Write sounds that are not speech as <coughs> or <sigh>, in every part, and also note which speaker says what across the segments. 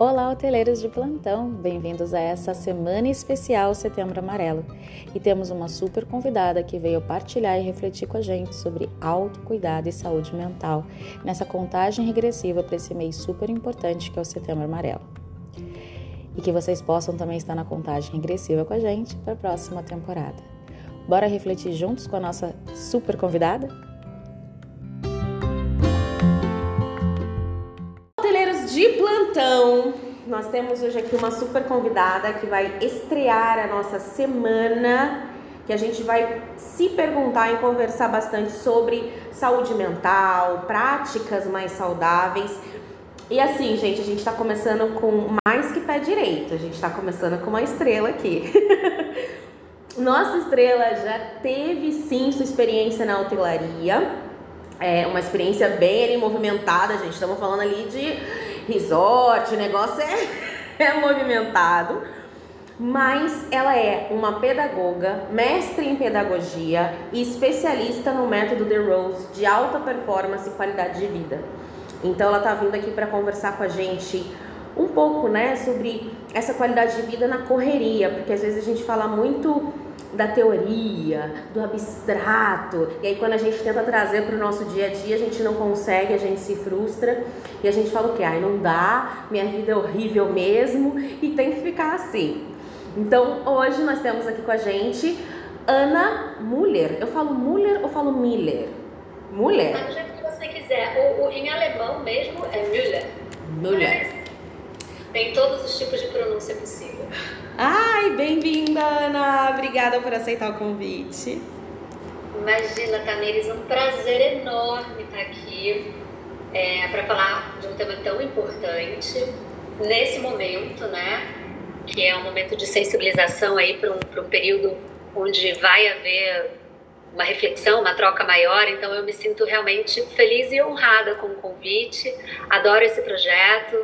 Speaker 1: Olá, hoteleiros de plantão! Bem-vindos a essa semana especial Setembro Amarelo. E temos uma super convidada que veio partilhar e refletir com a gente sobre autocuidado e saúde mental nessa contagem regressiva para esse mês super importante que é o Setembro Amarelo. E que vocês possam também estar na contagem regressiva com a gente para a próxima temporada. Bora refletir juntos com a nossa super convidada?
Speaker 2: De plantão. Nós temos hoje aqui uma super convidada que vai estrear a nossa semana, que a gente vai se perguntar e conversar bastante sobre saúde mental, práticas mais saudáveis. E assim, gente, a gente tá começando com mais que pé direito, a gente tá começando com uma estrela aqui. <laughs> Nossa estrela já teve sim sua experiência na hotelaria, é uma experiência bem ali, movimentada, gente. Estamos falando ali de resort, o negócio é, <laughs> é movimentado. Mas ela é uma pedagoga, mestre em pedagogia e especialista no método The Rose de alta performance e qualidade de vida. Então ela está vindo aqui para conversar com a gente um pouco, né, sobre essa qualidade de vida na correria, porque às vezes a gente fala muito da teoria, do abstrato. E aí quando a gente tenta trazer para o nosso dia a dia, a gente não consegue, a gente se frustra e a gente fala o que? Ai, não dá, minha vida é horrível mesmo e tem que ficar assim. Então hoje nós temos aqui com a gente Ana Muller. Eu falo Muller ou falo Miller?
Speaker 3: Muller. Do jeito que você quiser. O, o, em alemão mesmo é Müller.
Speaker 2: Müller.
Speaker 3: Tem todos os tipos de pronúncia possível.
Speaker 2: Ai, bem-vinda, Ana! Obrigada por aceitar o convite.
Speaker 3: Imagina, Tamires, um prazer enorme estar aqui é, para falar de um tema tão importante nesse momento, né? Que é um momento de sensibilização aí para um, um período onde vai haver uma reflexão, uma troca maior. Então, eu me sinto realmente feliz e honrada com o convite. Adoro esse projeto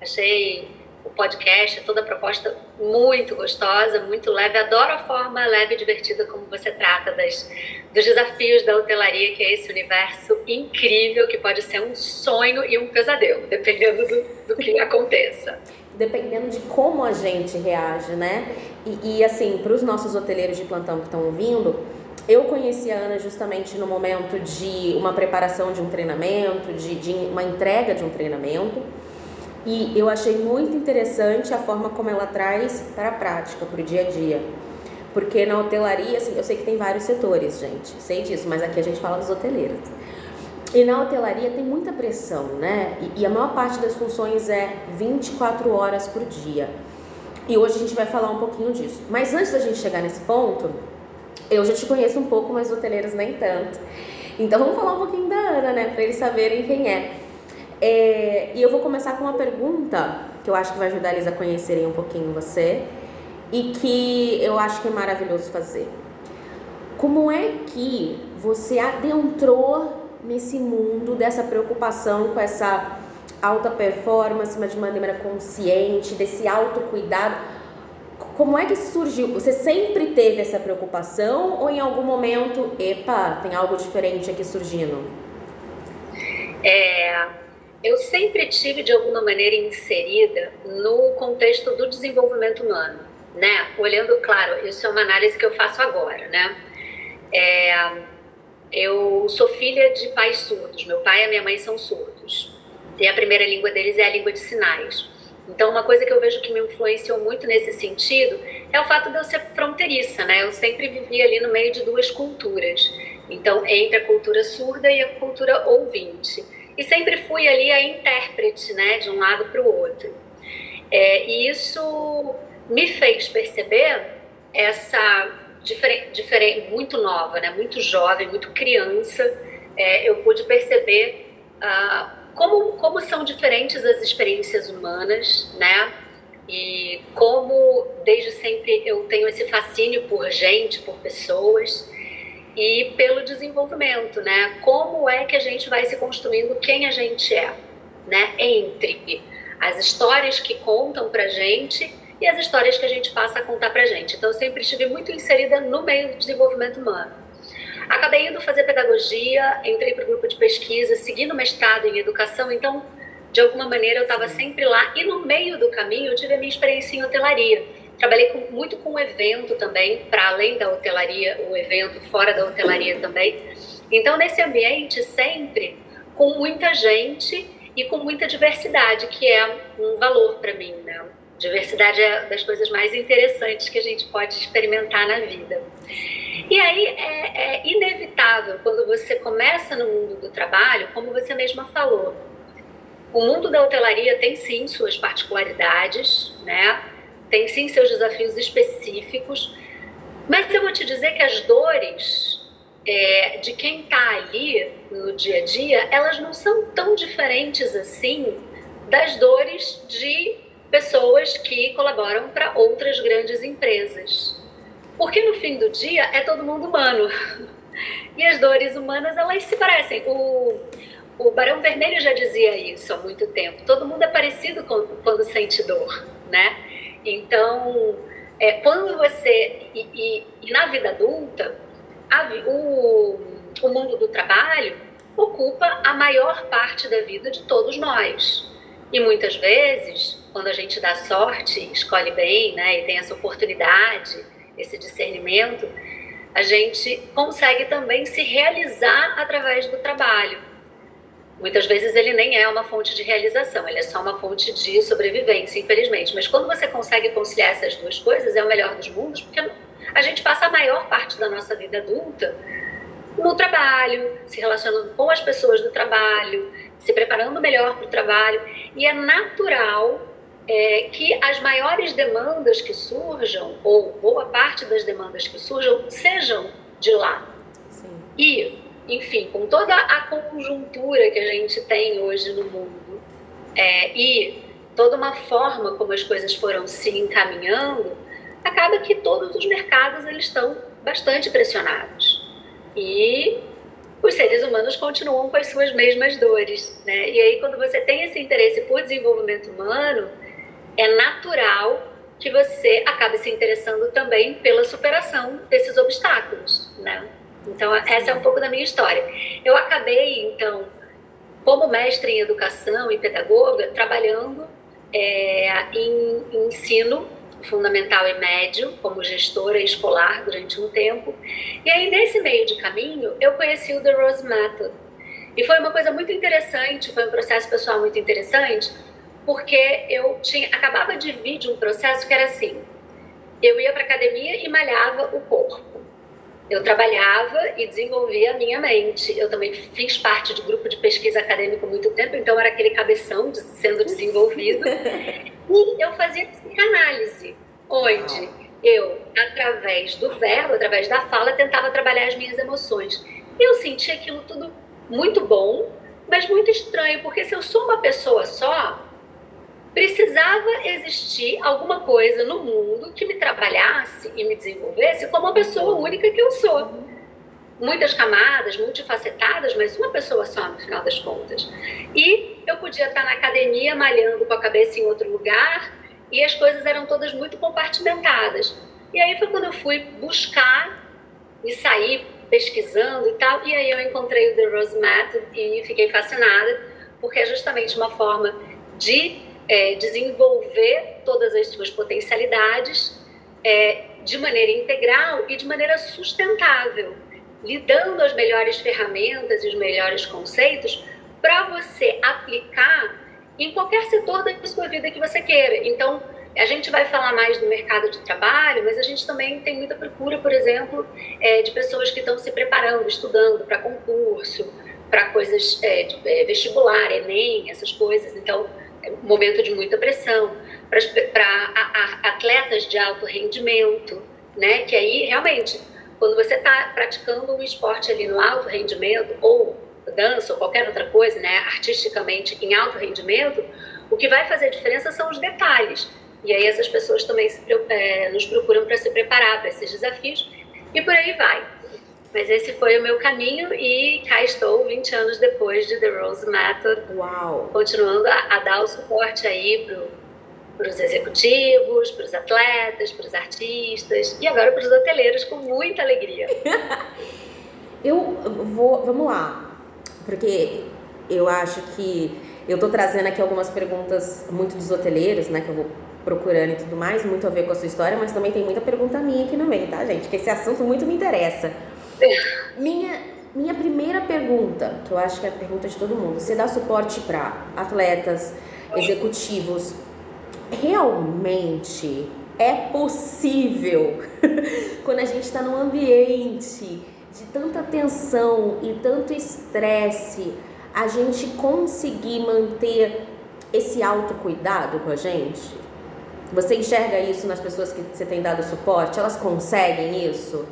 Speaker 3: Achei o podcast, toda a proposta muito gostosa, muito leve. Adoro a forma leve e divertida como você trata das, dos desafios da hotelaria, que é esse universo incrível que pode ser um sonho e um pesadelo, dependendo do, do que <laughs> aconteça.
Speaker 2: Dependendo de como a gente reage, né? E, e assim, para os nossos hoteleiros de plantão que estão ouvindo, eu conheci a Ana justamente no momento de uma preparação de um treinamento, de, de uma entrega de um treinamento. E eu achei muito interessante a forma como ela traz para a prática, para o dia a dia. Porque na hotelaria, assim, eu sei que tem vários setores, gente, sei disso, mas aqui a gente fala dos hoteleiros. E na hotelaria tem muita pressão, né? E, e, a maior parte das funções é 24 horas por dia. E hoje a gente vai falar um pouquinho disso. Mas antes da gente chegar nesse ponto, eu já te conheço um pouco, mas hoteleiros nem tanto. Então vamos falar um pouquinho da Ana, né? Para eles saberem quem é. É, e eu vou começar com uma pergunta que eu acho que vai ajudar eles a conhecerem um pouquinho você e que eu acho que é maravilhoso fazer. Como é que você adentrou nesse mundo dessa preocupação com essa alta performance, mas de maneira consciente, desse autocuidado? Como é que surgiu? Você sempre teve essa preocupação ou em algum momento, epa, tem algo diferente aqui surgindo?
Speaker 3: É, eu sempre tive de alguma maneira inserida no contexto do desenvolvimento humano, né? Olhando, claro, isso é uma análise que eu faço agora, né? É, eu sou filha de pais surdos. Meu pai e a minha mãe são surdos. E a primeira língua deles é a língua de sinais. Então, uma coisa que eu vejo que me influenciou muito nesse sentido é o fato de eu ser fronteiriça, né? Eu sempre vivi ali no meio de duas culturas. Então, entre a cultura surda e a cultura ouvinte e sempre fui ali a intérprete, né, de um lado para o outro. É, e isso me fez perceber essa diferente, diferente, muito nova, né, muito jovem, muito criança, é, eu pude perceber ah, como, como são diferentes as experiências humanas, né, e como desde sempre eu tenho esse fascínio por gente, por pessoas e pelo desenvolvimento, né? Como é que a gente vai se construindo quem a gente é, né? Entre as histórias que contam pra gente e as histórias que a gente passa a contar pra gente. Então, eu sempre estive muito inserida no meio do desenvolvimento humano. Acabei indo fazer pedagogia, entrei para o grupo de pesquisa, segui no mestrado em educação, então de alguma maneira eu estava sempre lá e no meio do caminho eu tive a minha experiência em hotelaria. Trabalhei com, muito com evento também, para além da hotelaria, o evento fora da hotelaria também. Então, nesse ambiente, sempre com muita gente e com muita diversidade, que é um valor para mim, né? Diversidade é das coisas mais interessantes que a gente pode experimentar na vida. E aí é, é inevitável quando você começa no mundo do trabalho, como você mesma falou, o mundo da hotelaria tem sim suas particularidades, né? Tem sim seus desafios específicos, mas eu vou te dizer que as dores é, de quem está ali no dia a dia, elas não são tão diferentes assim das dores de pessoas que colaboram para outras grandes empresas. Porque no fim do dia é todo mundo humano. <laughs> E as dores humanas, elas se parecem. O, o Barão Vermelho já dizia isso há muito tempo. Todo mundo é parecido quando sente dor, né? Então, é, quando você. E, e, e na vida adulta, a, o, o mundo do trabalho ocupa a maior parte da vida de todos nós. E muitas vezes, quando a gente dá sorte, escolhe bem, né, e tem essa oportunidade, esse discernimento, a gente consegue também se realizar através do trabalho. Muitas vezes ele nem é uma fonte de realização, ele é só uma fonte de sobrevivência, infelizmente. Mas quando você consegue conciliar essas duas coisas, é o melhor dos mundos, porque a gente passa a maior parte da nossa vida adulta no trabalho, se relacionando com as pessoas do trabalho, se preparando melhor para o trabalho. E é natural é, que as maiores demandas que surjam, ou boa parte das demandas que surjam, sejam de lá. Sim. E enfim, com toda a conjuntura que a gente tem hoje no mundo é, e toda uma forma como as coisas foram se encaminhando, acaba que todos os mercados eles estão bastante pressionados. E os seres humanos continuam com as suas mesmas dores. Né? E aí, quando você tem esse interesse por desenvolvimento humano, é natural que você acabe se interessando também pela superação desses obstáculos. Né? Então, essa é um pouco da minha história. Eu acabei, então, como mestre em educação e pedagoga, trabalhando é, em, em ensino fundamental e médio, como gestora escolar durante um tempo. E aí, nesse meio de caminho, eu conheci o The Rose Method. E foi uma coisa muito interessante, foi um processo pessoal muito interessante, porque eu tinha acabava de vir de um processo que era assim: eu ia para academia e malhava o corpo eu trabalhava e desenvolvia a minha mente. Eu também fiz parte de grupo de pesquisa acadêmico muito tempo, então era aquele cabeção sendo desenvolvido. <laughs> e eu fazia psicanálise, onde eu, através do verbo, através da fala, tentava trabalhar as minhas emoções. Eu sentia aquilo tudo muito bom, mas muito estranho, porque se eu sou uma pessoa só, precisava existir alguma coisa no mundo que me trabalhasse e me desenvolvesse como uma pessoa única que eu sou. Muitas camadas, multifacetadas, mas uma pessoa só no final das contas. E eu podia estar na academia malhando com a cabeça em outro lugar e as coisas eram todas muito compartimentadas. E aí foi quando eu fui buscar e sair pesquisando e tal, e aí eu encontrei o The Rose Method e fiquei fascinada, porque é justamente uma forma de é, desenvolver todas as suas potencialidades é, de maneira integral e de maneira sustentável, lhe dando as melhores ferramentas e os melhores conceitos para você aplicar em qualquer setor da sua vida que você queira. Então, a gente vai falar mais do mercado de trabalho, mas a gente também tem muita procura, por exemplo, é, de pessoas que estão se preparando, estudando para concurso, para coisas é, de, é, vestibular, Enem, essas coisas. Então, momento de muita pressão, para atletas de alto rendimento, né? Que aí realmente, quando você está praticando um esporte ali no alto rendimento, ou dança, ou qualquer outra coisa, né? Artisticamente em alto rendimento, o que vai fazer diferença são os detalhes. E aí essas pessoas também se, é, nos procuram para se preparar para esses desafios e por aí vai. Mas esse foi o meu caminho e cá estou 20 anos depois de The Rose Method.
Speaker 2: Uau!
Speaker 3: Continuando a, a dar o suporte aí para os executivos, para os atletas, para os artistas e agora para os hoteleiros com muita alegria. <laughs>
Speaker 2: Eu vou, vamos lá, porque eu acho que eu tô trazendo aqui algumas perguntas muito dos hoteleiros, né, que eu vou procurando e tudo mais, muito a ver com a sua história, mas também tem muita pergunta minha aqui no meio, tá, gente? Que esse assunto muito me interessa. Minha, minha primeira pergunta, que eu acho que é a pergunta de todo mundo, você dá suporte para atletas, executivos, realmente é possível <laughs> quando a gente está num ambiente de tanta tensão e tanto estresse, a gente conseguir manter esse autocuidado com a gente? Você enxerga isso nas pessoas que você tem dado suporte? Elas conseguem isso?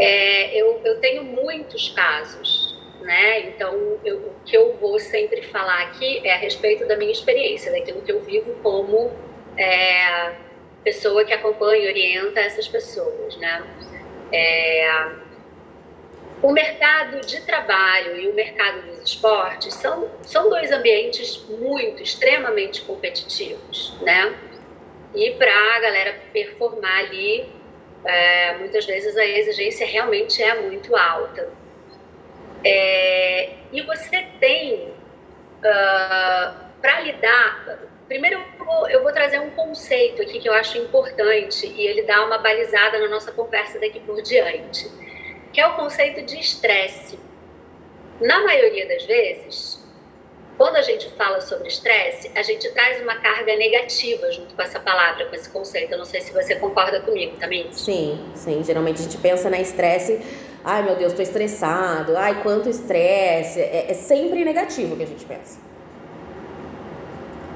Speaker 3: É, eu, eu tenho muitos casos, né? Então, eu, o que eu vou sempre falar aqui é a respeito da minha experiência, daquilo que eu vivo como é, pessoa que acompanha e orienta essas pessoas, né? É, o mercado de trabalho e o mercado dos esportes são, são dois ambientes muito, extremamente competitivos, né? E para a galera performar ali, é, muitas vezes a exigência realmente é muito alta. É, e você tem, uh, ah, para lidar, primeiro eu vou, eu vou trazer um conceito aqui que eu acho importante e ele dá uma balizada na nossa conversa daqui por diante que é o conceito de estresse. Na maioria das vezes, quando a gente fala sobre estresse, a gente traz uma carga negativa junto com essa palavra, com esse conceito. Eu não sei se você concorda comigo também.
Speaker 2: Sim, sim. Geralmente a gente pensa na estresse, ai meu Deus, estou estressado, ai quanto estresse. É, é sempre negativo que a gente pensa.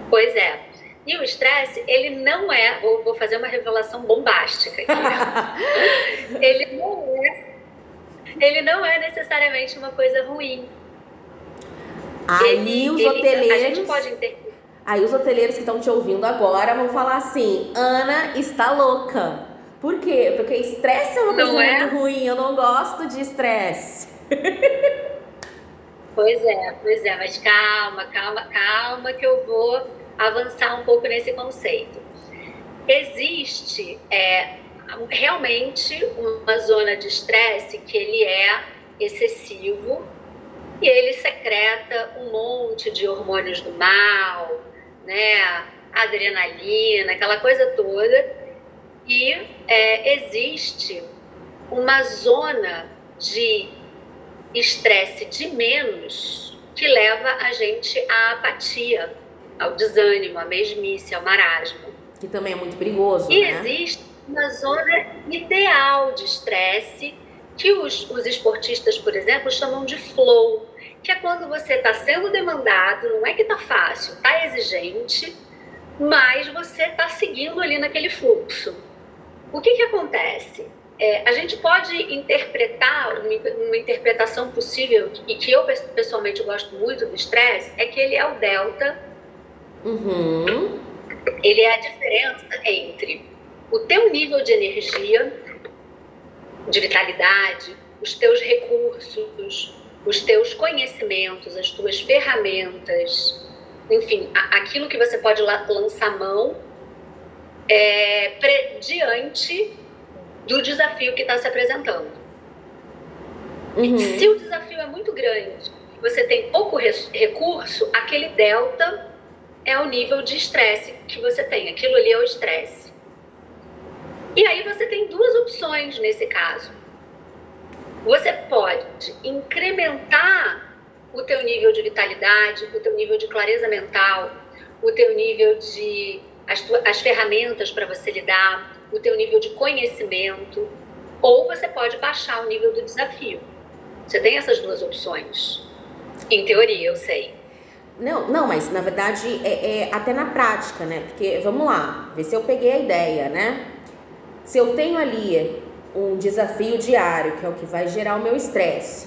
Speaker 3: Pois é. E o estresse, ele não é, vou, vou fazer uma revelação bombástica aqui. Né? <laughs> ele não é ele não é necessariamente uma coisa ruim.
Speaker 2: Aí ele, os
Speaker 3: ele,
Speaker 2: hoteleiros.
Speaker 3: A gente pode.
Speaker 2: Aí os hoteleiros que estão te ouvindo agora vão falar assim: Ana está louca. Por quê? Porque estresse é uma coisa é? muito ruim. Eu não gosto de estresse.
Speaker 3: Pois é, pois é, mas calma, calma, calma, que eu vou avançar um pouco nesse conceito. Existe é, realmente uma zona de estresse que ele é excessivo e ele secreta um monte de hormônios do mal, né? Adrenalina, aquela coisa toda. E é, existe uma zona de estresse de menos que leva a gente à apatia, ao desânimo, à mesmice, ao marasmo.
Speaker 2: Que também é muito perigoso,
Speaker 3: e
Speaker 2: né?
Speaker 3: existe uma zona ideal de estresse, que os, os esportistas, por exemplo, chamam de flow, que é quando você está sendo demandado, não é que está fácil, está exigente, mas você está seguindo ali naquele fluxo. O que, que acontece? É, a gente pode interpretar, uma, uma, interpretação possível, e que eu pessoalmente gosto muito do estresse, é que ele é o delta.
Speaker 2: Uhum.
Speaker 3: Ele é a diferença entre o teu nível de energia, de vitalidade, os teus recursos, os teus conhecimentos, as tuas ferramentas, enfim, aquilo que você pode lançar mão é, diante do desafio que está se apresentando. Uhum. Se o desafio é muito grande, você tem pouco recurso, aquele delta é o nível de estresse que você tem. Aquilo ali é o estresse. E aí você tem duas opções nesse caso. Você pode incrementar o teu nível de vitalidade, o teu nível de clareza mental, o teu nível de as, as ferramentas para você lidar, o teu nível de conhecimento, ou você pode baixar o nível do desafio. Você tem essas duas opções. Em teoria, eu sei.
Speaker 2: Não, não, mas na verdade é, é até na prática, né? Porque vamos lá, ver se eu peguei a ideia, né? Se eu tenho ali um desafio diário, que é o que vai gerar o meu estresse,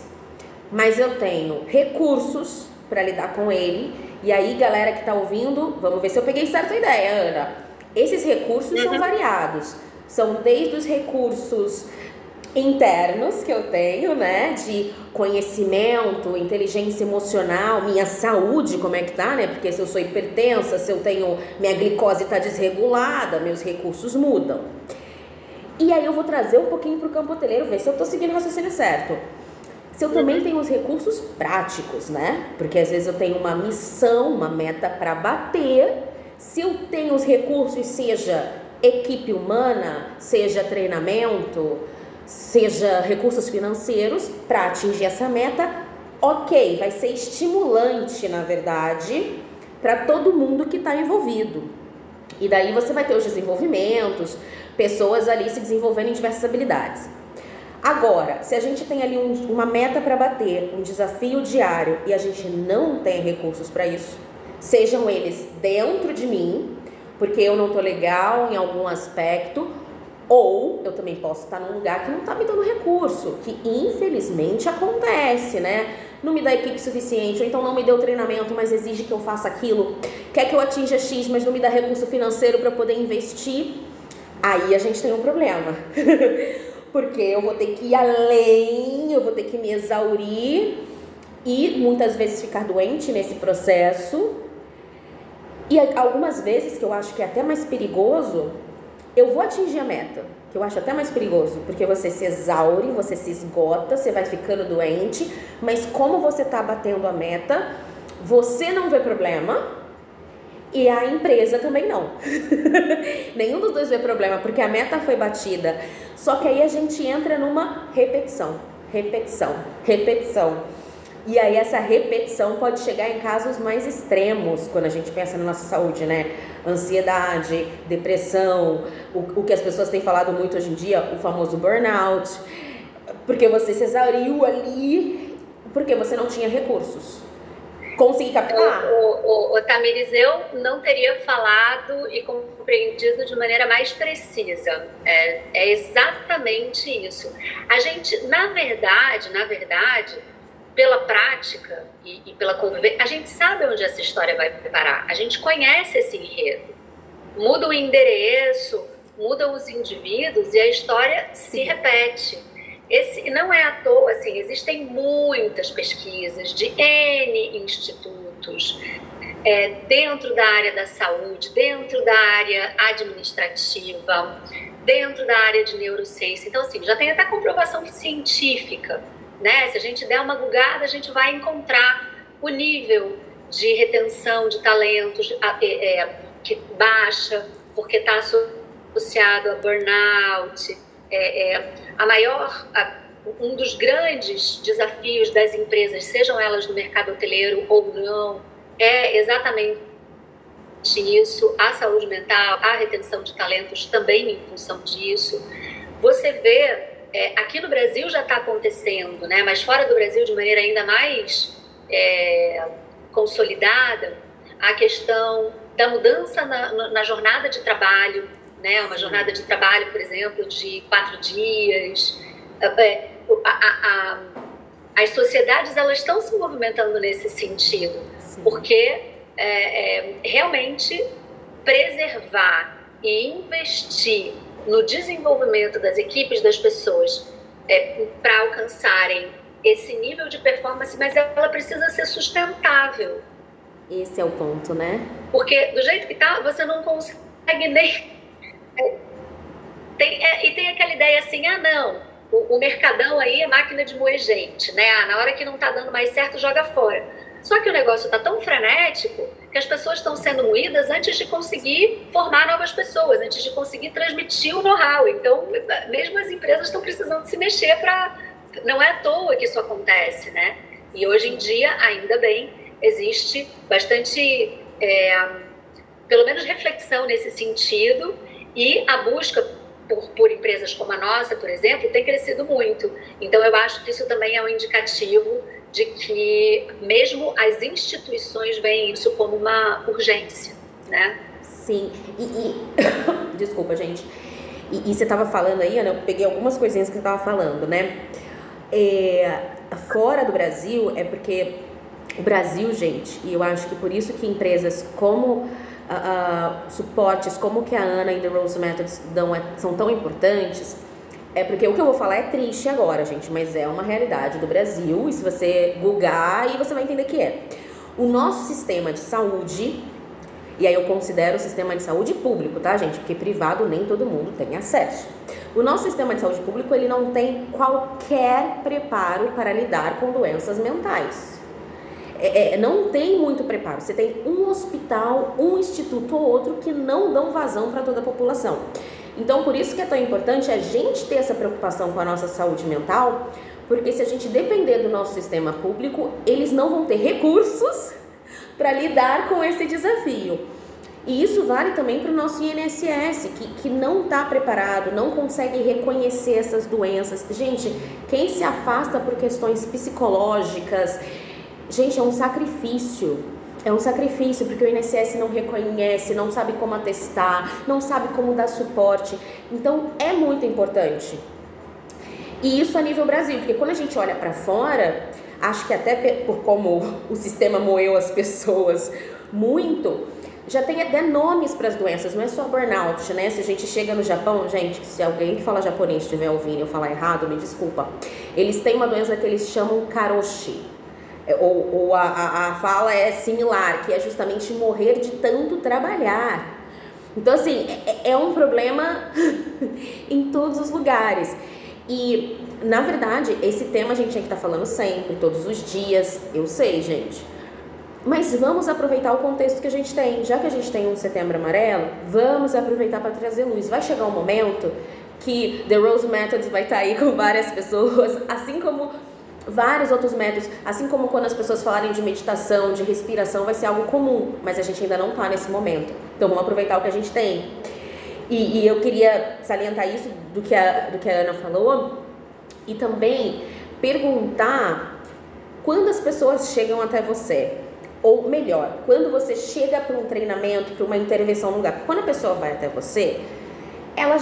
Speaker 2: mas eu tenho recursos para lidar com ele, e aí, galera que está ouvindo, vamos ver se eu peguei certa ideia, Ana. Esses recursos uhum. são variados. São desde os recursos internos que eu tenho, né, de conhecimento, inteligência emocional, minha saúde, como é que tá, né? Porque se eu sou hipertensa, se eu tenho minha glicose está desregulada, meus recursos mudam. E aí eu vou trazer um pouquinho para o campo hoteleiro, ver se eu estou seguindo o raciocínio certo. se eu também tenho os recursos práticos, né? Porque às vezes eu tenho uma missão, uma meta para bater. Se eu tenho os recursos, seja equipe humana, seja treinamento, seja recursos financeiros para atingir essa meta, ok, vai ser estimulante, na verdade, para todo mundo que está envolvido. E daí você vai ter os desenvolvimentos, pessoas ali se desenvolvendo em diversas habilidades. Agora, se a gente tem ali um, uma meta para bater, um desafio diário e a gente não tem recursos para isso, sejam eles dentro de mim, porque eu não tô legal em algum aspecto, ou eu também posso estar num lugar que não está me dando recurso, que infelizmente acontece, né? Não me dá equipe suficiente, ou então não me deu treinamento, mas exige que eu faça aquilo, quer que eu atinja X, mas não me dá recurso financeiro para poder investir. Aí a gente tem um problema. <laughs> Porque eu vou ter que ir além, eu vou ter que me exaurir e muitas vezes ficar doente nesse processo. E algumas vezes, que eu acho que é até mais perigoso, eu vou atingir a meta, que eu acho até mais perigoso, porque você se exaure, você se esgota, você vai ficando doente, mas como você está batendo a meta, você não vê problema e a empresa também não. <laughs> Nenhum dos dois vê problema, porque a meta foi batida. Só que aí a gente entra numa repetição, repetição, repetição. E aí essa repetição pode chegar em casos mais extremos quando a gente pensa na nossa saúde, né? Ansiedade, depressão, o, o que as pessoas têm falado muito hoje em dia, o famoso burnout, porque você se exauriu ali porque você não tinha recursos. Consegui captar?
Speaker 3: O, o, o Tamires, eu não teria falado e compreendido de maneira mais precisa. É, é exatamente isso. A gente, na verdade, na verdade, pela prática e, e pela convivência, a gente sabe onde essa história vai parar. A gente conhece esse enredo. Muda o endereço, mudam os indivíduos e a história se repete. Esse não é à toa, assim, existem muitas pesquisas de N institutos é, dentro da área da saúde, dentro da área administrativa, dentro da área de neurociência. Então, assim, já tem até comprovação científica né? Se a gente der uma bugada, a gente vai encontrar o nível de retenção de talentos é, é, que baixa, porque está associado a burnout. É, é, a maior, a, um dos grandes desafios das empresas, sejam elas no mercado hoteleiro ou não, é exatamente isso, a saúde mental, a retenção de talentos também em função disso. Você vê é, aqui no Brasil já está acontecendo, né? mas fora do Brasil de maneira ainda mais é, consolidada, a questão da mudança na, na, jornada de trabalho, né? uma jornada de trabalho, por exemplo, de quatro dias. É, a, a, a, as sociedades elas estão se movimentando nesse sentido, Sim. porque é, é, realmente preservar e investir no desenvolvimento das equipes, das pessoas, é, para alcançarem esse nível de performance, mas ela precisa ser sustentável.
Speaker 2: Esse é o ponto, né?
Speaker 3: Porque do jeito que tá, você não consegue nem. Tem, é, e tem aquela ideia assim: ah, não, o, o, mercadão aí é máquina de moer gente, né? Ah, na hora que não tá dando mais certo, joga fora. Só que o negócio tá tão frenético que as pessoas estão sendo moídas antes de conseguir formar novas pessoas, antes de conseguir transmitir o know-how. Então, mesmo as empresas estão precisando se mexer para. Não é à toa que isso acontece, né? E hoje em dia, ainda bem, existe bastante, é, pelo menos, reflexão nesse sentido e a busca por, por, empresas como a nossa, por exemplo, tem crescido muito. Então, eu acho que isso também é um indicativo de que mesmo as instituições veem isso como uma urgência, né?
Speaker 2: Sim, e, e... <coughs> desculpa, gente. E, e você estava falando aí, Ana, eu peguei algumas coisinhas que você estava falando, né? É, fora do Brasil é porque o Brasil, gente, e eu acho que por isso que empresas como uh, suportes, como que a Ana e The Rose Methods dão, é, são tão importantes, é porque o que eu vou falar é triste agora, gente, mas é uma realidade do Brasil. E se você googar, aí você vai entender que é. O nosso sistema de saúde, E aí eu considero o sistema de saúde público, tá, gente? Porque privado nem todo mundo tem acesso. O nosso sistema de saúde público ele não tem qualquer preparo para lidar com doenças mentais. É, é, não tem muito preparo. Você tem um hospital, um instituto ou outro que não dão vazão para toda a população. Então, por isso que é tão importante a gente ter essa preocupação com a nossa saúde mental, porque se a gente depender do nosso sistema público, eles não vão ter recursos <laughs> para lidar com esse desafio. E isso vale também para o nosso INSS, que, que não está preparado, não consegue reconhecer essas doenças. Gente, quem se afasta por questões psicológicas, gente, é um sacrifício. É um sacrifício porque o INSS não reconhece, não sabe como atestar, não sabe como dar suporte. Então é muito importante. E isso a nível Brasil, porque quando a gente olha para fora, acho que até por como o sistema moeu as pessoas muito, já tem até nomes para as doenças, não é só burnout, né? Se a gente chega no Japão, gente, se alguém que fala japonês estiver ouvindo eu falar errado, me desculpa. Eles têm uma doença que eles chamam karoshi. É, ou, ou a, a, a fala é similar, que é justamente morrer de tanto trabalhar. Então, assim, é, é um problema <laughs> em todos os lugares. E, na verdade, esse tema a gente tinha que estar tá falando sempre, todos os dias. Eu sei, gente. Mas vamos aproveitar o contexto que a gente tem. Já que a gente tem um setembro amarelo, vamos aproveitar para trazer luz. Vai chegar um momento que The Rose Methods vai estar tá aí com várias pessoas, <laughs> assim como vários outros métodos, assim como quando as pessoas falarem de meditação, de respiração, vai ser algo comum, mas a gente ainda não está nesse momento. Então vamos aproveitar o que a gente tem. E, e eu queria salientar isso do que, a, do que a Ana falou e também perguntar quando as pessoas chegam até você. Ou melhor, quando você chega para um treinamento, para uma intervenção no lugar. Quando a pessoa vai até você, ela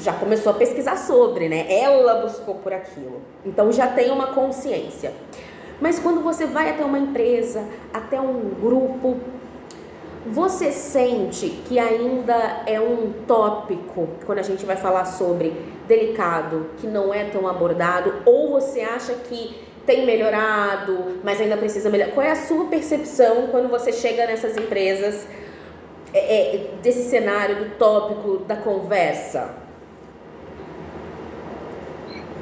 Speaker 2: já começou a pesquisar sobre, né? Ela buscou por aquilo. Então já tem uma consciência. Mas quando você vai até uma empresa, até um grupo, você sente que ainda é um tópico quando a gente vai falar sobre delicado, que não é tão abordado, ou você acha que tem melhorado, mas ainda precisa melhorar? Qual é a sua percepção quando você chega nessas empresas é, é, desse cenário, do tópico, da conversa?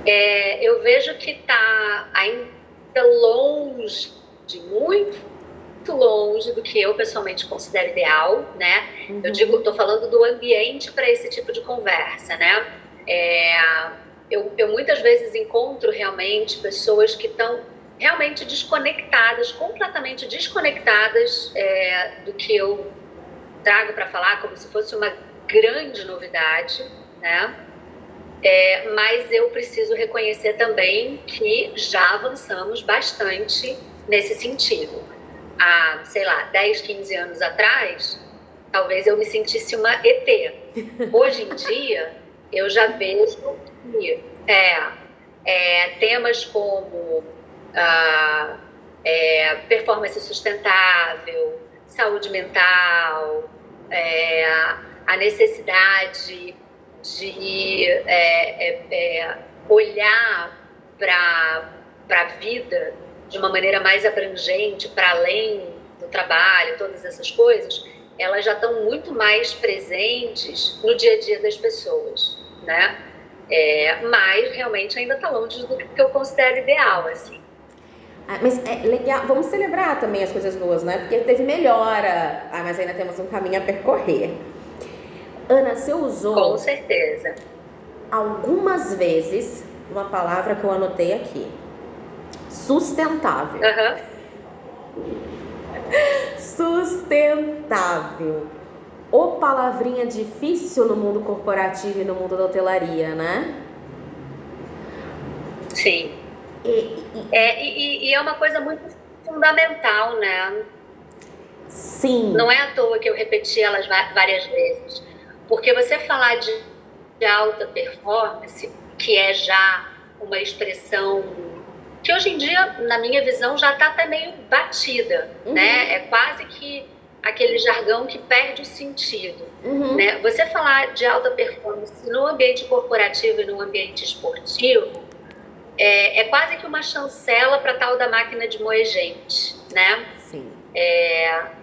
Speaker 3: É, eu vejo que está ainda longe, de muito longe do que eu pessoalmente considero ideal, né? Uhum. Eu digo, estou falando do ambiente para esse tipo de conversa, né? É, eu, eu muitas vezes encontro realmente pessoas que estão realmente desconectadas, completamente desconectadas é, do que eu trago para falar, como se fosse uma grande novidade, né? É, mas eu preciso reconhecer também que já avançamos bastante nesse sentido. Há, sei lá, 10, 15 anos atrás, talvez eu me sentisse uma ET. Hoje em dia, eu já vejo que é, é, temas como ah, é, performance sustentável, saúde mental, é, a necessidade de é, é, é olhar para a vida de uma maneira mais abrangente, para além do trabalho, todas essas coisas, elas já estão muito mais presentes no dia a dia das pessoas, né? É, mas realmente ainda está longe do que eu considero ideal, assim.
Speaker 2: Ah, mas é legal, vamos celebrar também as coisas boas, né? Porque teve melhora, ah, mas ainda temos um caminho a percorrer. Ana, você usou.
Speaker 3: Com certeza.
Speaker 2: Algumas vezes uma palavra que eu anotei aqui: sustentável.
Speaker 3: Uhum.
Speaker 2: Sustentável. Ô palavrinha difícil no mundo corporativo e no mundo da hotelaria, né?
Speaker 3: Sim. E, é, e, e é uma coisa muito fundamental, né?
Speaker 2: Sim.
Speaker 3: Não é à toa que eu repeti elas várias vezes. Porque você falar de, de alta performance, que é já uma expressão que hoje em dia, na minha visão, já está até meio batida, uhum. né? É quase que aquele jargão que perde o sentido, uhum. né? Você falar de alta performance no ambiente corporativo e no ambiente esportivo é, é quase que uma chancela para tal da máquina de moer gente, né?
Speaker 2: Sim.
Speaker 3: É,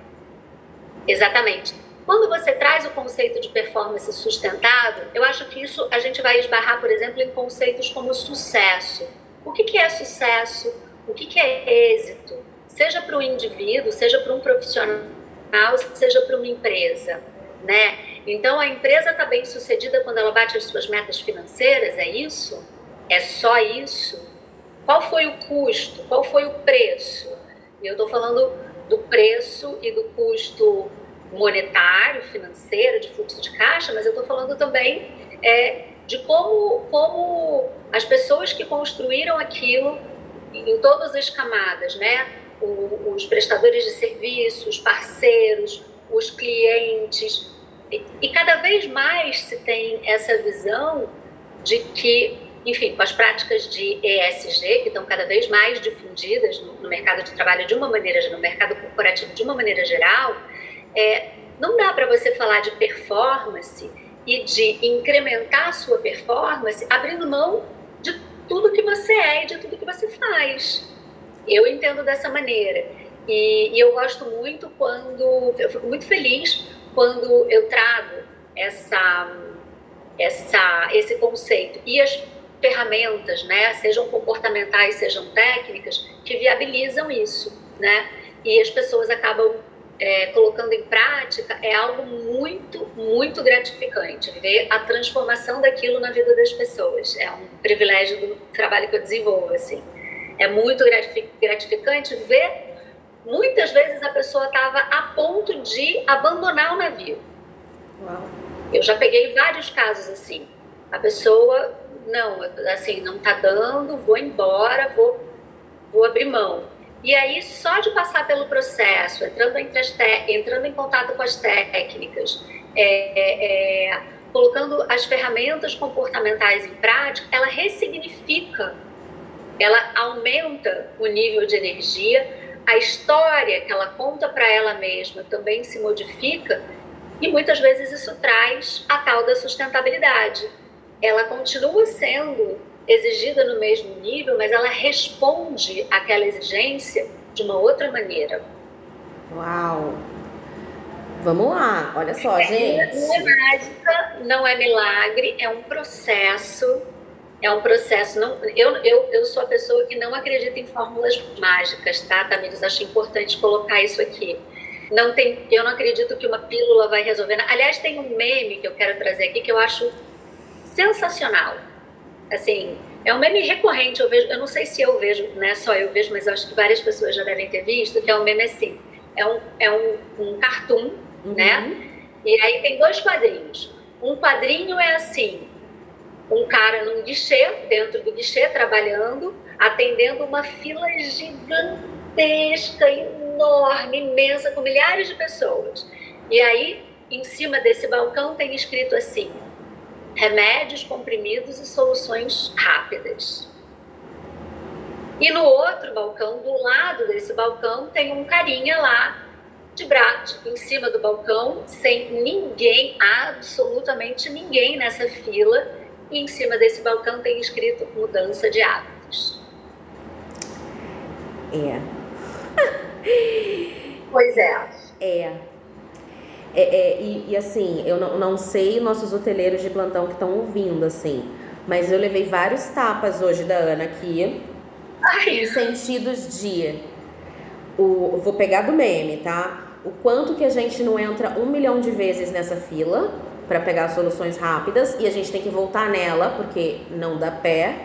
Speaker 3: Exatamente. Quando você traz o conceito de performance sustentável, eu acho que isso a gente vai esbarrar, por exemplo, em conceitos como sucesso. O que, que é sucesso? O que, que é êxito? Seja para o indivíduo, seja para um profissional, seja para uma empresa, né? Então, a empresa está bem sucedida quando ela bate as suas metas financeiras, é isso? É só isso? Qual foi o custo? Qual foi o preço? Eu estou falando do preço e do custo monetário, financeiro, de fluxo de caixa, mas eu estou falando também é, de como, como as pessoas que construíram aquilo em todas as camadas, né? O, os prestadores de serviços, os parceiros, os clientes. E, e cada vez mais se tem essa visão de que, enfim, com as práticas de ESG, que estão cada vez mais difundidas no, mercado de trabalho de uma maneira, no mercado corporativo de uma maneira geral, é, não dá para você falar de performance e de incrementar a sua performance abrindo mão de tudo que você é e de tudo que você faz. Eu entendo dessa maneira. E, e eu gosto muito quando. Eu fico muito feliz quando eu trago essa, essa, esse conceito e as ferramentas, né, sejam comportamentais, sejam técnicas, que viabilizam isso, né? E as pessoas acabam é, colocando em prática, é algo muito, muito gratificante. Ver a transformação daquilo na vida das pessoas. É um privilégio do trabalho que eu desenvolvo, assim. É muito gratificante ver. Muitas vezes a pessoa estava a ponto de abandonar o navio. Uau. Eu já peguei vários casos assim. A pessoa, não, assim, não tá dando, vou embora, vou, vou abrir mão. E aí, só de passar pelo processo, entrando, as entrando em contato com as técnicas, é, é, colocando as ferramentas comportamentais em prática, ela ressignifica, ela aumenta o nível de energia, a história que ela conta para ela mesma também se modifica e muitas vezes isso traz a tal da sustentabilidade. Ela continua sendo exigida no mesmo nível, mas ela responde àquela exigência de uma outra maneira.
Speaker 2: Uau! Vamos lá, olha só, é, gente.
Speaker 3: Não é mágica, não é milagre, é um processo. É um processo. Não, eu, eu, eu sou a pessoa que não acredita em fórmulas mágicas, tá, Tamires? Acho importante colocar isso aqui. Não tem, eu não acredito que uma pílula vai resolver. Aliás, tem um meme que eu quero trazer aqui que eu acho sensacional assim, é um meme recorrente, eu vejo, eu não sei se eu vejo, não é só eu vejo, mas acho que várias pessoas já devem ter visto, que é um meme assim, é um, é um, um cartoon, uhum. né? E aí tem dois quadrinhos. Um quadrinho é assim, um cara num guichê, dentro do guichê, trabalhando, atendendo uma fila gigantesca, enorme, imensa, com milhares de pessoas. E aí, em cima desse balcão, tem escrito assim: remédios, comprimidos e soluções rápidas. E no outro balcão, do lado desse balcão, tem um carinha lá de braço em cima do balcão, sem ninguém, absolutamente ninguém nessa fila. E em cima desse balcão tem escrito mudança de hábitos.
Speaker 2: É.
Speaker 3: pois é.
Speaker 2: É. É, é, e, e, assim, eu não, não sei nossos hoteleiros de plantão que estão ouvindo, assim, mas eu levei vários tapas hoje da Ana aqui, Ai. em sentidos de. O, vou pegar do meme, tá? O quanto que a gente não entra um milhão de vezes nessa fila para pegar soluções rápidas e a gente tem que voltar nela porque não dá pé.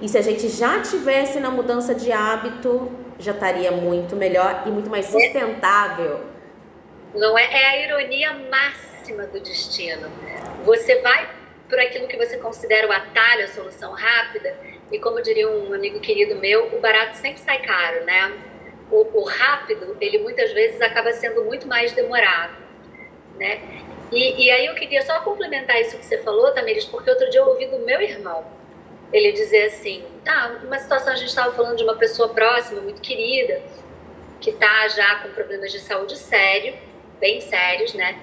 Speaker 2: E se a gente já tivesse na mudança de hábito, já estaria muito melhor e muito mais sustentável
Speaker 3: não é, é a ironia máxima do destino. Você vai por aquilo que você considera o atalho, a solução rápida, e como diria um amigo querido meu, o barato sempre sai caro, né? O, o rápido, ele muitas vezes acaba sendo muito mais demorado, né? E, e, aí eu queria só complementar isso que você falou, Tamiris, porque outro dia eu ouvi do meu irmão, ele dizer assim, tá, uma situação, a gente estava falando de uma pessoa próxima, muito querida, que está já com problemas de saúde sério, bem sérios, né?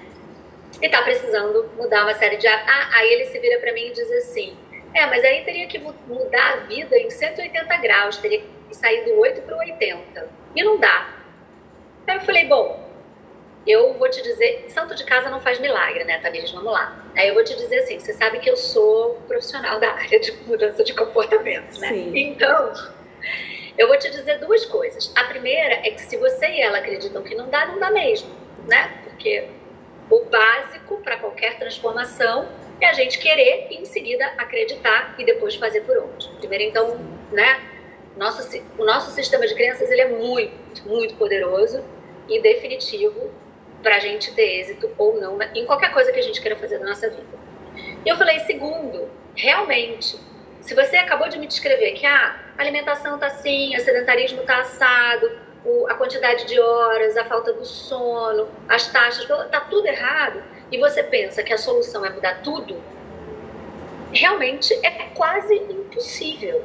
Speaker 3: E tá precisando mudar uma série de. Ah, aí ele se vira para mim e diz assim: é, mas aí teria que mudar a vida em 180 graus, teria que sair do 8 para o 80. E não dá. Aí eu falei: bom, eu vou te dizer, santo de casa não faz milagre, né, Tamires? Vamos lá. Aí eu vou te dizer assim, você sabe que eu sou profissional da área de mudança de comportamento, né? Sim. Então, eu vou te dizer duas coisas. A primeira é que se você e ela acreditam que não dá, não dá mesmo, né? Porque o básico para qualquer transformação é a gente querer e em seguida acreditar e depois fazer por onde. Primeiro, então, né? Nosso, o nosso sistema de crenças ele é muito, muito poderoso e definitivo para a gente ter êxito ou não em qualquer coisa que a gente queira fazer na nossa vida. E eu falei, segundo, realmente, se você acabou de me descrever que ah, a alimentação está assim, o sedentarismo está assado, o, a quantidade de horas, a falta do sono, as taxas, está tudo errado, e você pensa que a solução é mudar tudo, realmente é quase impossível.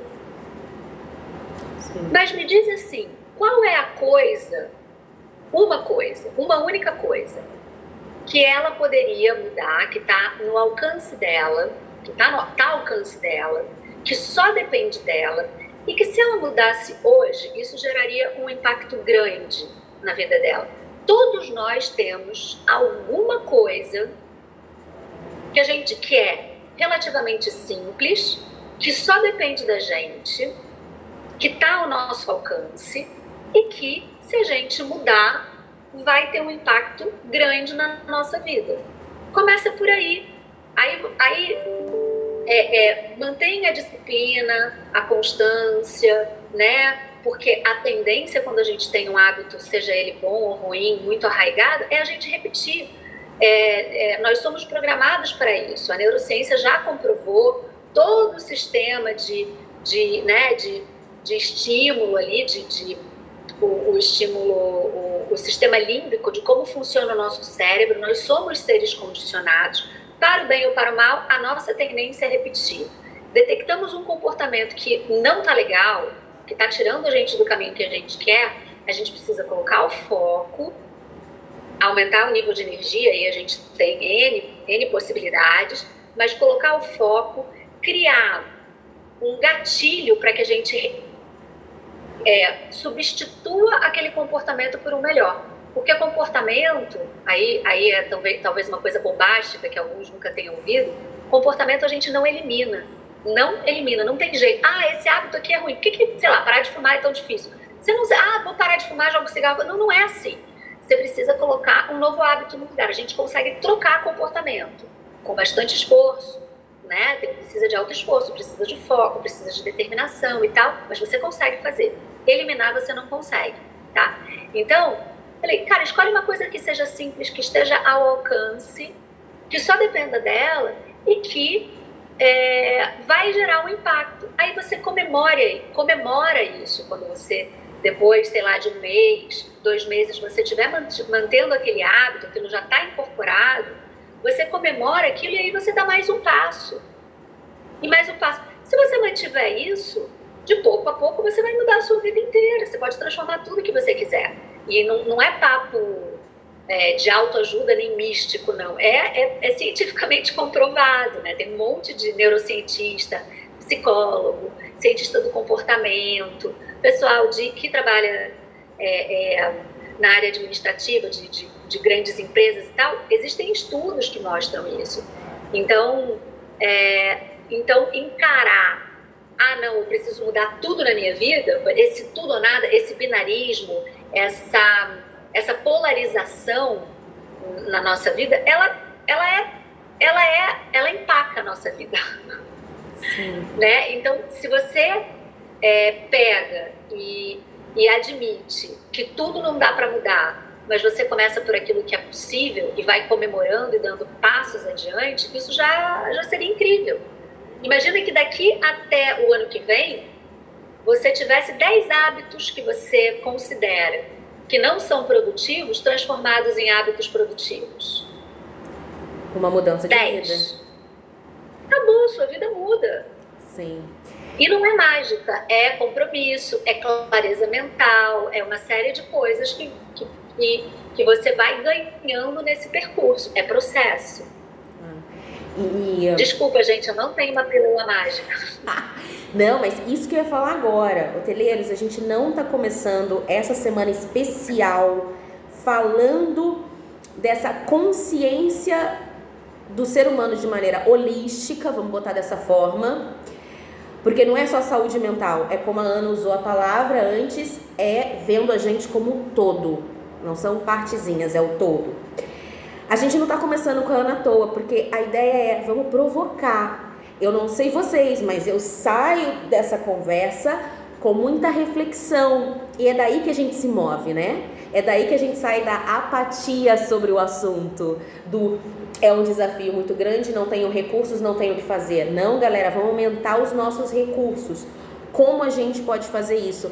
Speaker 3: Sim. Mas me diz assim, qual é a coisa uma coisa, uma única coisa, que ela poderia mudar, que está no alcance dela, que está no tá alcance dela, que só depende dela, e que se ela mudasse hoje, isso geraria um impacto grande na vida dela. Todos nós temos alguma coisa que a gente quer relativamente simples, que só depende da gente, que está ao nosso alcance e que se a gente mudar, vai ter um impacto grande na nossa vida. Começa por aí. Aí, aí é, é, mantenha a disciplina, a constância, né? Porque a tendência quando a gente tem um hábito, seja ele bom ou ruim, muito arraigado, é a gente repetir. É, é nós somos programados para isso. A neurociência já comprovou todo o sistema de, de, né, de, de estímulo ali, de, de o, o estímulo, o, o sistema límbico de como funciona o nosso cérebro. Nós somos seres condicionados. Para o bem ou para o mal, a nossa tendência é repetir. Detectamos um comportamento que não está legal, que está tirando a gente do caminho que a gente quer, a gente precisa colocar o foco, aumentar o nível de energia, e a gente tem N, N possibilidades, mas colocar o foco, criar um gatilho para que a gente é, substitua aquele comportamento por um melhor. Porque comportamento, aí, aí é talvez, talvez uma coisa bombástica que alguns nunca tenham ouvido, comportamento a gente não elimina. Não elimina, não tem jeito. Ah, esse hábito aqui é ruim. Por que, que sei lá, parar de fumar é tão difícil? Você não ah, vou parar de fumar, jogo cigarro. Não, não é assim. Você precisa colocar um novo hábito no lugar. A gente consegue trocar comportamento com bastante esforço, né? Precisa de alto esforço, precisa de foco, precisa de determinação e tal, mas você consegue fazer. Eliminar você não consegue, tá? Então, falei, cara, escolhe uma coisa que seja simples, que esteja ao alcance, que só dependa dela e que é, vai gerar um impacto. Aí você comemora, comemora isso quando você depois, sei lá, de um mês, dois meses, você estiver mantendo aquele hábito, aquilo já está incorporado, você comemora aquilo e aí você dá mais um passo. E mais um passo. Se você mantiver isso, de pouco a pouco você vai mudar a sua vida inteira. Você pode transformar tudo que você quiser. E não, não é papo é, de autoajuda nem místico, não. É, é, é, cientificamente comprovado, né? Tem um monte de neurocientista, psicólogo, cientista do comportamento, pessoal de, que trabalha é, é na área administrativa de, de, de, grandes empresas e tal, existem estudos que mostram isso. Então, é, então encarar, ah não, eu preciso mudar tudo na minha vida, esse tudo ou nada, esse binarismo, essa, essa polarização na nossa vida, ela, ela é, ela é, ela empaca a nossa vida. Sim. <laughs> Né? Então, se você é, pega e e admite que tudo não dá para mudar, mas você começa por aquilo que é possível e vai comemorando e dando passos adiante, isso já, já seria incrível. Imagina que daqui até o ano que vem, você tivesse 10 hábitos que você considera que não são produtivos, transformados em hábitos produtivos.
Speaker 1: Uma mudança de
Speaker 3: 10.
Speaker 1: vida.
Speaker 3: Acabou, sua vida muda.
Speaker 1: Sim.
Speaker 3: E não é mágica, é compromisso, é clareza mental, é uma série de coisas que, que, que você vai ganhando nesse percurso. É processo.
Speaker 1: E,
Speaker 3: Desculpa, gente, eu não tenho uma pílula mágica. <laughs>
Speaker 1: não, mas isso que eu ia falar agora. Hoteleiros, a gente não está começando essa semana especial falando
Speaker 2: dessa consciência do ser humano de maneira holística, vamos botar dessa forma, porque não é só saúde mental, é como a Ana usou a palavra antes, é vendo a gente como um todo, não são partezinhas, é o todo. A gente não está começando com a Ana à toa, porque a ideia é vamos provocar. Eu não sei vocês, mas eu saio dessa conversa com muita reflexão e é daí que a gente se move, né? É daí que a gente sai da apatia sobre o assunto, do é um desafio muito grande, não tenho recursos, não tenho o que fazer. Não, galera, vamos aumentar os nossos recursos. Como a gente pode fazer isso?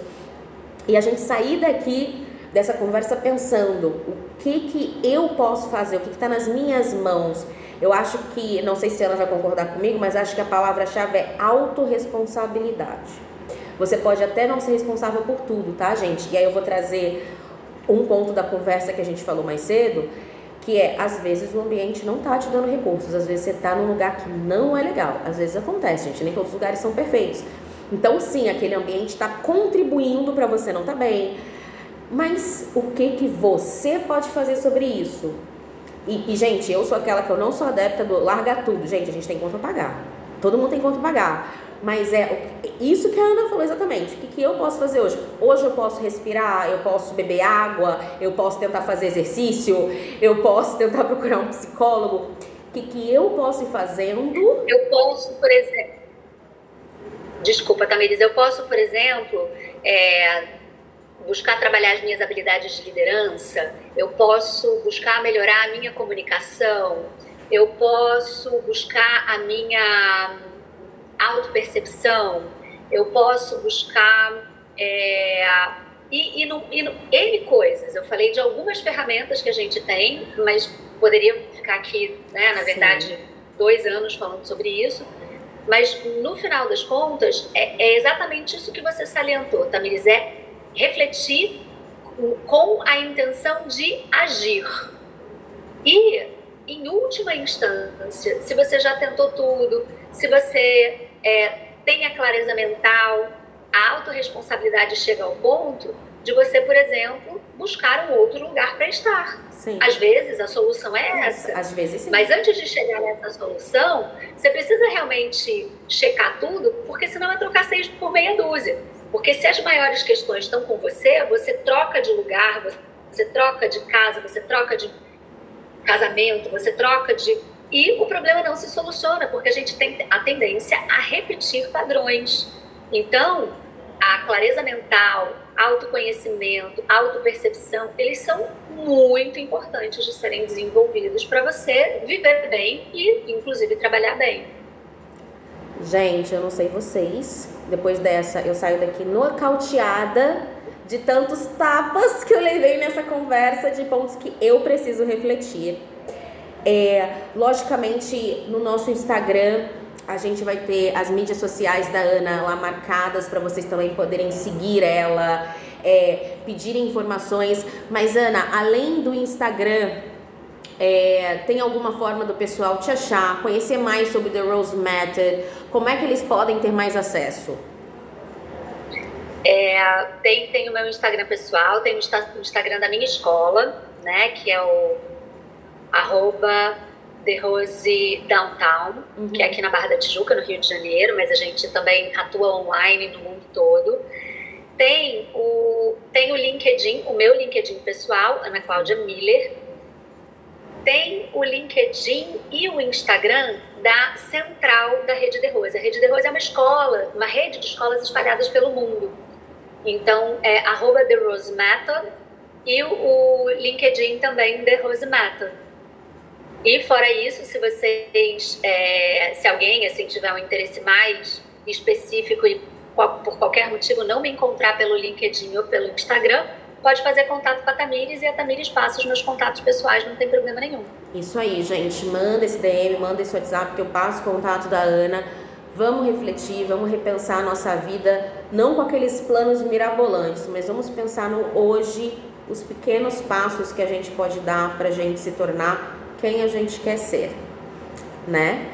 Speaker 2: E a gente sair daqui dessa conversa pensando o que que eu posso fazer, o que está nas minhas mãos. Eu acho que, não sei se a Ana vai concordar comigo, mas acho que a palavra-chave é autorresponsabilidade. Você pode até não ser responsável por tudo, tá, gente? E aí eu vou trazer um ponto da conversa que a gente falou mais cedo, que é, às vezes o ambiente não tá te dando recursos, às vezes você tá num lugar que não é legal, às vezes acontece, gente, nem todos os lugares são perfeitos. Então, sim, aquele ambiente está contribuindo para você não tá bem, mas o que que você pode fazer sobre isso? E, e, gente, eu sou aquela que eu não sou adepta do larga tudo. Gente, a gente tem conta a pagar. Todo mundo tem conta a pagar. Mas é isso que a Ana falou exatamente. O que, que eu posso fazer hoje? Hoje eu posso respirar, eu posso beber água, eu posso tentar fazer exercício, eu posso tentar <laughs> procurar um psicólogo. O que, que eu posso ir fazendo?
Speaker 3: Eu posso, por exemplo. Desculpa, Tamiris, eu posso, por exemplo, é, buscar trabalhar as minhas habilidades de liderança, eu posso buscar melhorar a minha comunicação, eu posso buscar a minha autopercepção, eu posso buscar é, e, e, no, e no, N coisas. Eu falei de algumas ferramentas que a gente tem, mas poderia ficar aqui, né, na verdade, Sim. dois anos falando sobre isso. Mas no final das contas, é, é exatamente isso que você salientou, Tamiris, é refletir com a intenção de agir. E, em última instância, se você já tentou tudo, se você é, tem a clareza mental, a autorresponsabilidade chega ao ponto de você, por exemplo, buscar um outro lugar para estar. Sim. Às vezes a solução é essa.
Speaker 2: Às vezes sim.
Speaker 3: Mas antes de chegar nessa solução, você precisa realmente checar tudo, porque senão é trocar seis por meia dúzia. Porque se as maiores questões estão com você, você troca de lugar, você troca de casa, você troca de casamento, você troca de e o problema não se soluciona, porque a gente tem a tendência a repetir padrões. Então, a clareza mental, autoconhecimento, autopercepção, eles são muito importantes de serem desenvolvidos para você viver bem e, inclusive, trabalhar bem.
Speaker 2: Gente, eu não sei vocês, depois dessa eu saio daqui nocauteada de tantos tapas que eu levei nessa conversa, de pontos que eu preciso refletir. É, logicamente, no nosso Instagram, a gente vai ter as mídias sociais da Ana lá marcadas para vocês também poderem seguir ela, é, pedirem informações. Mas, Ana, além do Instagram, é, tem alguma forma do pessoal te achar, conhecer mais sobre The Rose Method? Como é que eles podem ter mais acesso?
Speaker 3: É, tem, tem o meu Instagram pessoal, tem o Instagram da minha escola, né, que é o arroba The Rose Downtown, uhum. que é aqui na Barra da Tijuca, no Rio de Janeiro, mas a gente também atua online no mundo todo. Tem o, tem o LinkedIn, o meu LinkedIn pessoal, Ana Cláudia Miller. Tem o LinkedIn e o Instagram da central da Rede de Rose. A Rede de Rose é uma escola, uma rede de escolas espalhadas pelo mundo. Então, é arroba The Rose Method e o, LinkedIn também The Rose Method. E fora isso, se vocês, é, se alguém assim tiver um interesse mais específico e por qualquer motivo não me encontrar pelo LinkedIn ou pelo Instagram, pode fazer contato com a Tamires e a Tamires passa os meus contatos pessoais, não tem problema nenhum.
Speaker 2: Isso aí, gente. Manda esse DM, manda esse WhatsApp que eu passo o contato da Ana. Vamos refletir, vamos repensar a nossa vida, não com aqueles planos mirabolantes, mas vamos pensar no hoje, os pequenos passos que a gente pode dar para a gente se tornar quem a gente quer ser, né?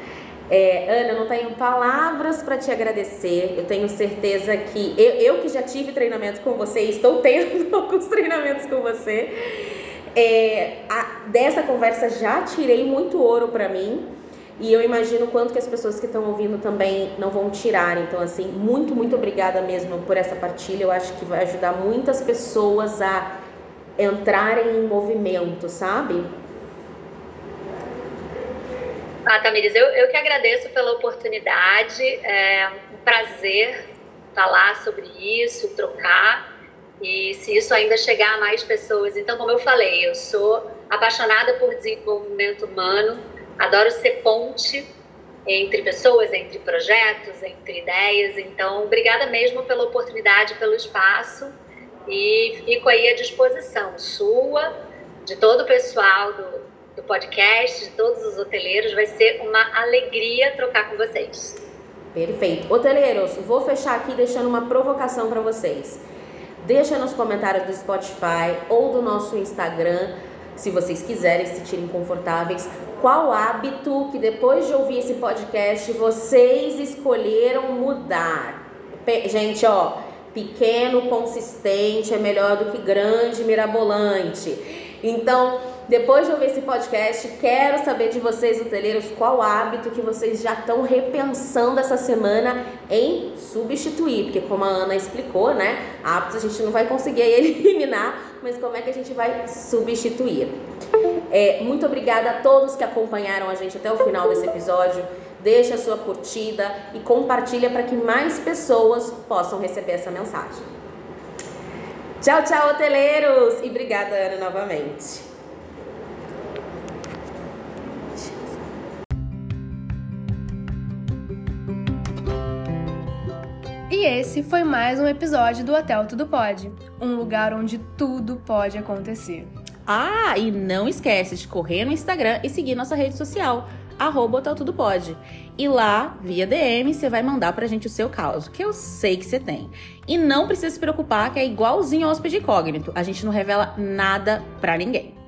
Speaker 2: É, Ana, eu não tenho palavras para te agradecer. Eu tenho certeza que eu, eu, que já tive treinamento com você, estou tendo <laughs> alguns treinamentos com você. é, a, dessa conversa já tirei muito ouro para mim. E eu imagino quanto que as pessoas que estão ouvindo também não vão tirar. Então, assim, muito, muito obrigada mesmo por essa partilha. Eu acho que vai ajudar muitas pessoas a entrarem em movimento, sabe?
Speaker 3: Ah, Tamires, eu, eu que agradeço pela oportunidade. É um prazer falar sobre isso, trocar. E se isso ainda chegar a mais pessoas. Então, como eu falei, eu sou apaixonada por desenvolvimento humano, adoro ser ponte entre pessoas, entre projetos, entre ideias. Então, obrigada mesmo pela oportunidade, pelo espaço. E fico aí à disposição sua, de todo o pessoal do, do podcast, de todos os hoteleiros. Vai ser uma alegria trocar com vocês.
Speaker 2: Perfeito. Hoteleiros, vou fechar aqui deixando uma provocação para vocês. Deixa nos comentários do Spotify ou do nosso Instagram, se vocês quiserem, se sentirem confortáveis, qual hábito que depois de ouvir esse podcast vocês escolheram mudar. Gente, ó, pequeno, consistente é melhor do que grande, mirabolante. Então, depois de ouvir esse podcast, quero saber de vocês, hoteleiros, qual hábito que vocês já estão repensando essa semana em substituir. Porque como a Ana explicou, né? Hábitos a gente não vai conseguir <laughs> eliminar, mas como é que a gente vai substituir? É, muito obrigada a todos que acompanharam a gente até o final desse episódio. Deixa a sua curtida e compartilha para que mais pessoas possam receber essa mensagem. Tchau, tchau, hoteleiros! E obrigada, Ana, novamente.
Speaker 4: E esse foi mais um episódio do Hotel Tudo Pode, um lugar onde tudo pode acontecer.
Speaker 1: Ah, e não esquece de correr no Instagram e seguir nossa rede social, arroba Hotel Tudo Pode. E lá, via DM, você vai mandar pra gente o seu caso, que eu sei que você tem. E não precisa se preocupar que é igualzinho ao hóspede incógnito, a gente não revela nada pra ninguém.